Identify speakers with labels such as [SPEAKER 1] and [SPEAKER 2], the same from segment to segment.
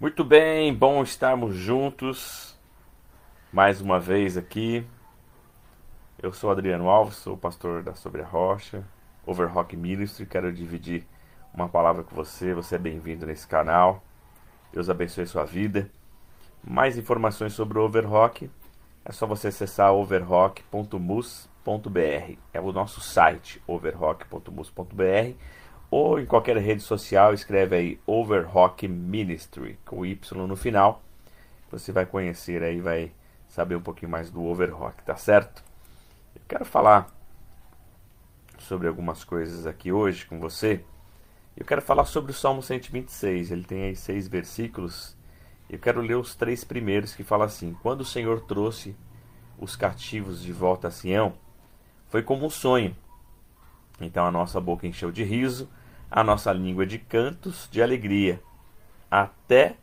[SPEAKER 1] Muito bem, bom estarmos juntos mais uma vez aqui. Eu sou Adriano Alves, sou pastor da Sobre a Rocha, Overrock Ministry. Quero dividir uma palavra com você. Você é bem-vindo nesse canal. Deus abençoe sua vida. Mais informações sobre o Overrock é só você acessar overrock.mus.br. É o nosso site, overrock.mus.br ou em qualquer rede social, escreve aí Overrock Ministry, com Y no final. Você vai conhecer aí, vai saber um pouquinho mais do Overrock, tá certo? Eu quero falar sobre algumas coisas aqui hoje com você. Eu quero falar sobre o Salmo 126. Ele tem aí seis versículos. Eu quero ler os três primeiros que fala assim: Quando o Senhor trouxe os cativos de volta a Sião, foi como um sonho. Então a nossa boca encheu de riso a nossa língua de cantos de alegria. Até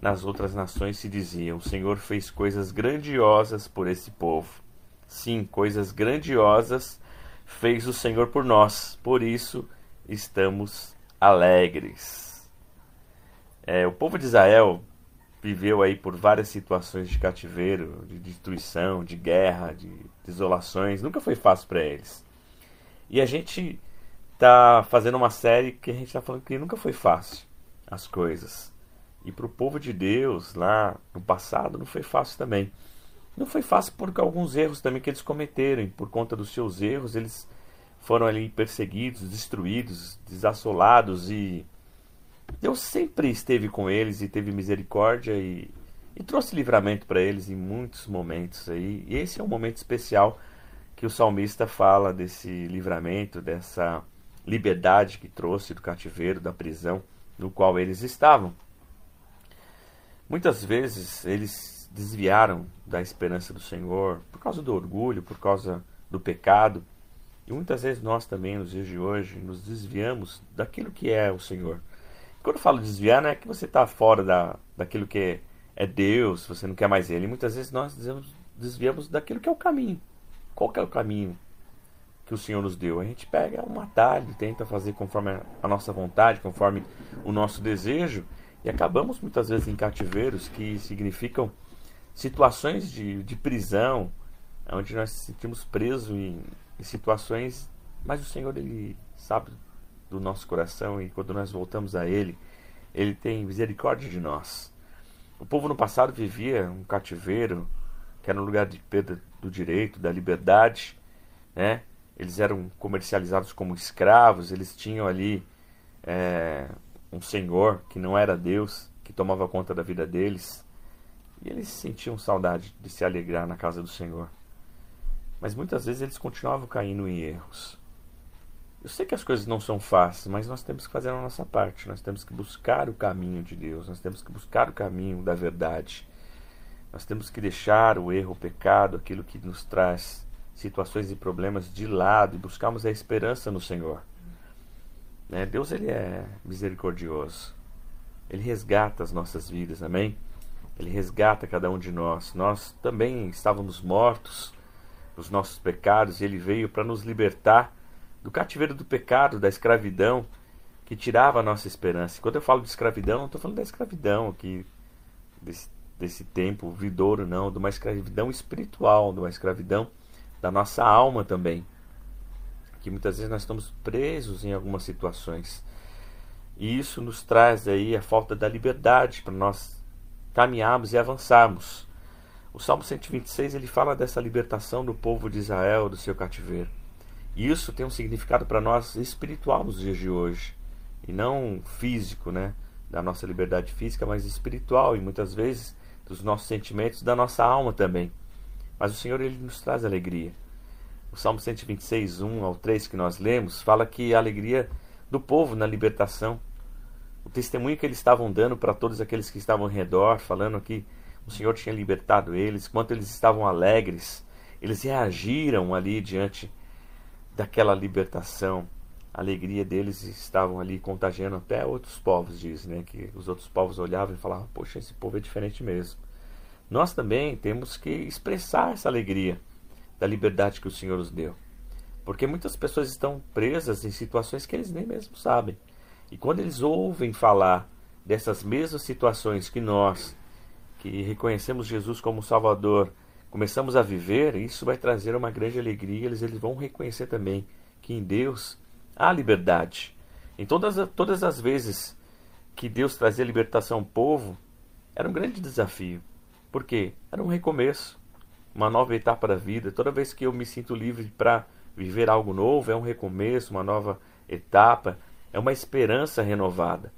[SPEAKER 1] nas outras nações se dizia: O Senhor fez coisas grandiosas por esse povo. Sim, coisas grandiosas fez o Senhor por nós, por isso estamos alegres. É, o povo de Israel viveu aí por várias situações de cativeiro, de destruição, de guerra, de desolações. Nunca foi fácil para eles. E a gente tá fazendo uma série que a gente está falando que nunca foi fácil as coisas. E para o povo de Deus lá no passado não foi fácil também. Não foi fácil por alguns erros também que eles cometeram. E por conta dos seus erros, eles foram ali perseguidos, destruídos, desassolados. E Deus sempre esteve com eles e teve misericórdia e, e trouxe livramento para eles em muitos momentos. Aí. E esse é um momento especial que o salmista fala desse livramento, dessa liberdade que trouxe do cativeiro, da prisão no qual eles estavam. Muitas vezes eles desviaram da esperança do Senhor por causa do orgulho, por causa do pecado. E muitas vezes nós também, nos dias de hoje, nos desviamos daquilo que é o Senhor. Quando eu falo desviar, não é que você está fora da, daquilo que é Deus, você não quer mais Ele. Muitas vezes nós desviamos daquilo que é o caminho. Qual que é o caminho? Que o Senhor nos deu. A gente pega um atalho, tenta fazer conforme a nossa vontade, conforme o nosso desejo, e acabamos muitas vezes em cativeiros que significam situações de, de prisão, onde nós nos sentimos presos em, em situações, mas o Senhor ele sabe do nosso coração e quando nós voltamos a Ele, Ele tem misericórdia de nós. O povo no passado vivia um cativeiro, que era um lugar de perda do direito, da liberdade, né? Eles eram comercializados como escravos, eles tinham ali é, um senhor que não era Deus, que tomava conta da vida deles, e eles sentiam saudade de se alegrar na casa do Senhor. Mas muitas vezes eles continuavam caindo em erros. Eu sei que as coisas não são fáceis, mas nós temos que fazer a nossa parte. Nós temos que buscar o caminho de Deus, nós temos que buscar o caminho da verdade. Nós temos que deixar o erro, o pecado, aquilo que nos traz situações e problemas de lado e buscarmos a esperança no Senhor. Né? Deus ele é misericordioso. Ele resgata as nossas vidas, amém? Ele resgata cada um de nós. Nós também estávamos mortos nos nossos pecados e ele veio para nos libertar do cativeiro do pecado, da escravidão que tirava a nossa esperança. E quando eu falo de escravidão, não estou falando da escravidão aqui, desse, desse tempo vidouro, não, de uma escravidão espiritual, de uma escravidão da nossa alma também. Que muitas vezes nós estamos presos em algumas situações. E isso nos traz aí a falta da liberdade para nós caminharmos e avançarmos. O Salmo 126 ele fala dessa libertação do povo de Israel do seu cativeiro. E isso tem um significado para nós espiritual nos dias de hoje, e não físico, né, da nossa liberdade física, mas espiritual e muitas vezes dos nossos sentimentos, da nossa alma também. Mas o Senhor ele nos traz alegria. O Salmo 126, 1 ao 3 que nós lemos, fala que a alegria do povo na libertação, o testemunho que eles estavam dando para todos aqueles que estavam ao redor, falando que o Senhor tinha libertado eles, quanto eles estavam alegres, eles reagiram ali diante daquela libertação. A alegria deles estavam ali contagiando até outros povos, diz, né? Que os outros povos olhavam e falavam: Poxa, esse povo é diferente mesmo nós também temos que expressar essa alegria da liberdade que o Senhor nos deu. Porque muitas pessoas estão presas em situações que eles nem mesmo sabem. E quando eles ouvem falar dessas mesmas situações que nós, que reconhecemos Jesus como Salvador, começamos a viver, isso vai trazer uma grande alegria. Eles, eles vão reconhecer também que em Deus há liberdade. Em todas, todas as vezes que Deus trazia libertação ao povo, era um grande desafio. Por quê? Era um recomeço, uma nova etapa da vida. Toda vez que eu me sinto livre para viver algo novo, é um recomeço, uma nova etapa, é uma esperança renovada.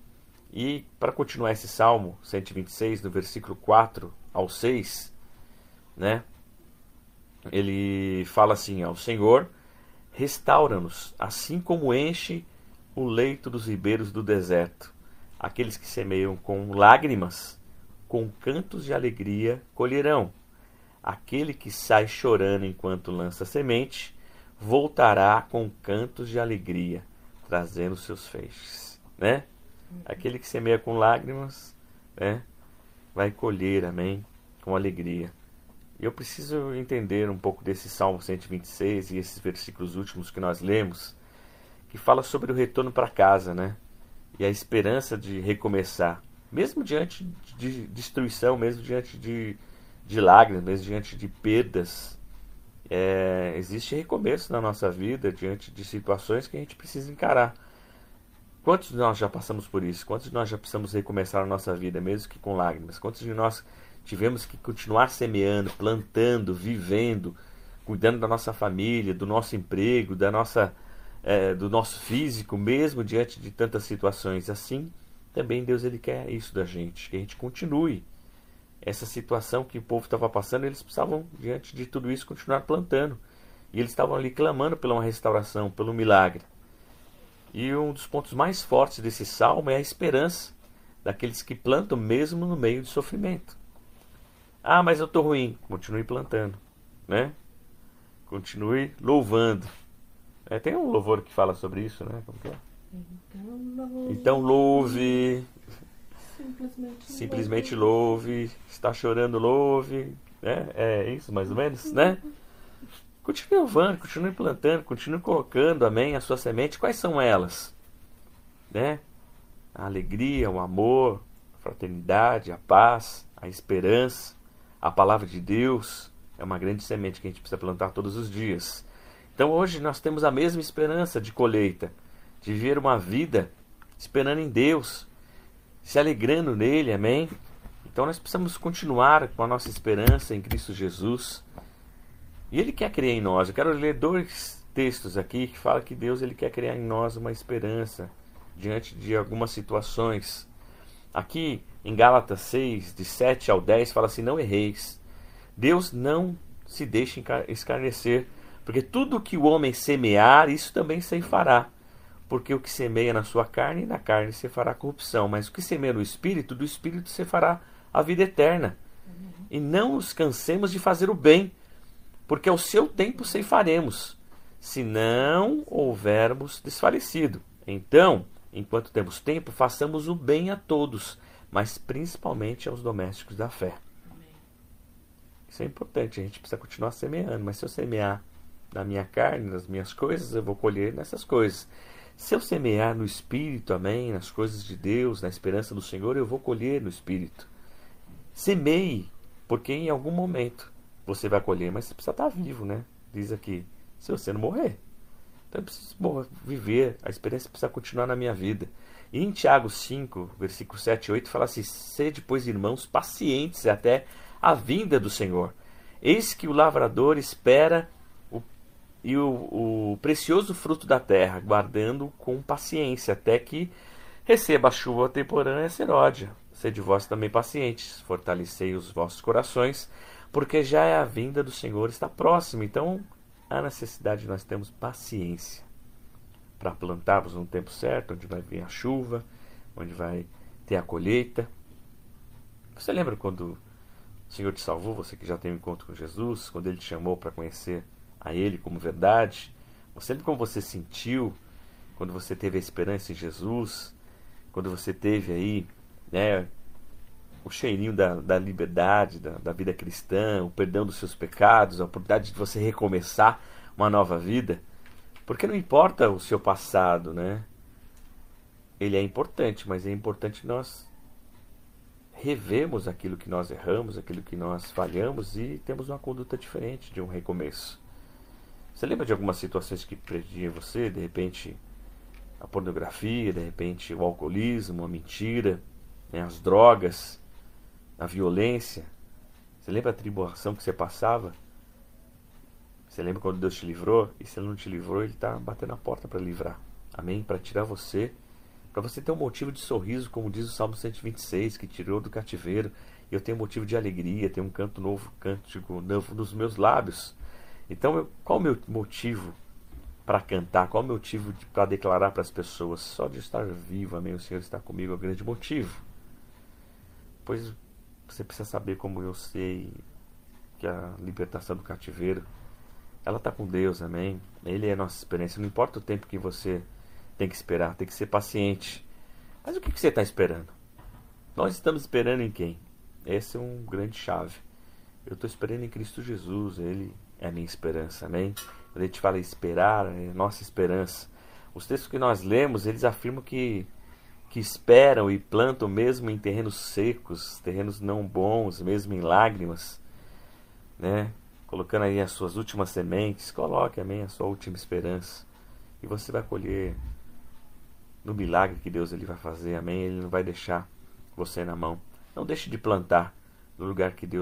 [SPEAKER 1] E para continuar esse Salmo 126, no versículo 4 ao 6, né? Ele fala assim: ao Senhor, restaura-nos, assim como enche o leito dos ribeiros do deserto. Aqueles que semeiam com lágrimas, com cantos de alegria colherão. Aquele que sai chorando enquanto lança semente, voltará com cantos de alegria, trazendo seus feixes, né? Aquele que semeia com lágrimas, né, vai colher, amém, com alegria. Eu preciso entender um pouco desse Salmo 126 e esses versículos últimos que nós lemos, que fala sobre o retorno para casa, né? E a esperança de recomeçar, mesmo diante de destruição, mesmo diante de, de lágrimas, mesmo diante de perdas. É, existe recomeço na nossa vida diante de situações que a gente precisa encarar. Quantos de nós já passamos por isso? Quantos de nós já precisamos recomeçar a nossa vida, mesmo que com lágrimas? Quantos de nós tivemos que continuar semeando, plantando, vivendo, cuidando da nossa família, do nosso emprego, da nossa, é, do nosso físico, mesmo diante de tantas situações? Assim, também Deus ele quer isso da gente, que a gente continue essa situação que o povo estava passando, eles precisavam, diante de tudo isso, continuar plantando. E eles estavam ali clamando pela uma restauração, pelo milagre. E um dos pontos mais fortes desse salmo é a esperança daqueles que plantam mesmo no meio de sofrimento. Ah, mas eu estou ruim. Continue plantando, né? Continue louvando. É, tem um louvor que fala sobre isso, né? Como que é? Então louve. Simplesmente, Simplesmente louve. Está chorando, louve. Né? É isso, mais ou menos, né? Continue louvando, continue plantando, continue colocando, amém, a sua semente. Quais são elas? Né? A alegria, o amor, a fraternidade, a paz, a esperança, a palavra de Deus. É uma grande semente que a gente precisa plantar todos os dias. Então hoje nós temos a mesma esperança de colheita, de viver uma vida esperando em Deus, se alegrando nele, amém? Então nós precisamos continuar com a nossa esperança em Cristo Jesus e Ele quer criar em nós. Eu quero ler dois textos aqui que falam que Deus ele quer criar em nós uma esperança diante de algumas situações. Aqui em Gálatas 6, de 7 ao 10, fala assim: Não erreis. Deus não se deixa escarnecer, porque tudo que o homem semear, isso também se fará. Porque o que semeia na sua carne, na carne se fará corrupção, mas o que semeia no espírito, do espírito se fará a vida eterna. E não nos cansemos de fazer o bem, porque ao seu tempo ceifaremos, se não houvermos desfalecido. Então, enquanto temos tempo, façamos o bem a todos, mas principalmente aos domésticos da fé. Isso é importante, a gente precisa continuar semeando, mas se eu semear na minha carne, nas minhas coisas, eu vou colher nessas coisas. Se eu semear no Espírito, amém, nas coisas de Deus, na esperança do Senhor, eu vou colher no Espírito. Semeie, porque em algum momento você vai colher, mas você precisa estar vivo, né? Diz aqui, se você não morrer. Então eu preciso viver, a experiência precisa continuar na minha vida. E em Tiago 5, versículo 7 e 8, fala assim: Sede, pois, irmãos, pacientes até a vinda do Senhor. Eis que o lavrador espera e o, o precioso fruto da terra, guardando com paciência, até que receba a chuva temporânea seródia. Sede vós também pacientes, fortalecei os vossos corações, porque já é a vinda do Senhor está próxima. Então, há necessidade de nós termos paciência para plantarmos no tempo certo, onde vai vir a chuva, onde vai ter a colheita. Você lembra quando o Senhor te salvou, você que já tem um encontro com Jesus, quando Ele te chamou para conhecer a Ele como verdade? Lembra como você sentiu quando você teve a esperança em Jesus? Quando você teve aí, né, o cheirinho da, da liberdade, da, da vida cristã, o perdão dos seus pecados, a oportunidade de você recomeçar uma nova vida. Porque não importa o seu passado, né? Ele é importante, mas é importante nós revemos aquilo que nós erramos, aquilo que nós falhamos e temos uma conduta diferente de um recomeço. Você lembra de algumas situações que prendiam você? De repente, a pornografia, de repente, o alcoolismo, a mentira, né, as drogas, a violência. Você lembra a tribulação que você passava? Você lembra quando Deus te livrou? E se Ele não te livrou, Ele está batendo a porta para livrar. Amém? Para tirar você, para você ter um motivo de sorriso, como diz o Salmo 126, que tirou do cativeiro. Eu tenho motivo de alegria, tenho um canto novo, cântico novo nos meus lábios. Então, eu, qual o meu motivo para cantar? Qual o meu motivo para declarar para as pessoas? Só de estar vivo, amém? O Senhor está comigo é o grande motivo. Pois você precisa saber como eu sei que a libertação do cativeiro ela está com Deus, amém? Ele é a nossa experiência. Não importa o tempo que você tem que esperar, tem que ser paciente. Mas o que, que você está esperando? Nós estamos esperando em quem? Esse é um grande chave. Eu estou esperando em Cristo Jesus, Ele é a minha esperança, amém? Quando a gente fala esperar, é nossa esperança. Os textos que nós lemos, eles afirmam que, que esperam e plantam mesmo em terrenos secos, terrenos não bons, mesmo em lágrimas, né? colocando aí as suas últimas sementes, coloque, amém, a sua última esperança. E você vai colher no milagre que Deus ele vai fazer, amém. Ele não vai deixar você na mão. Não deixe de plantar no lugar que Deus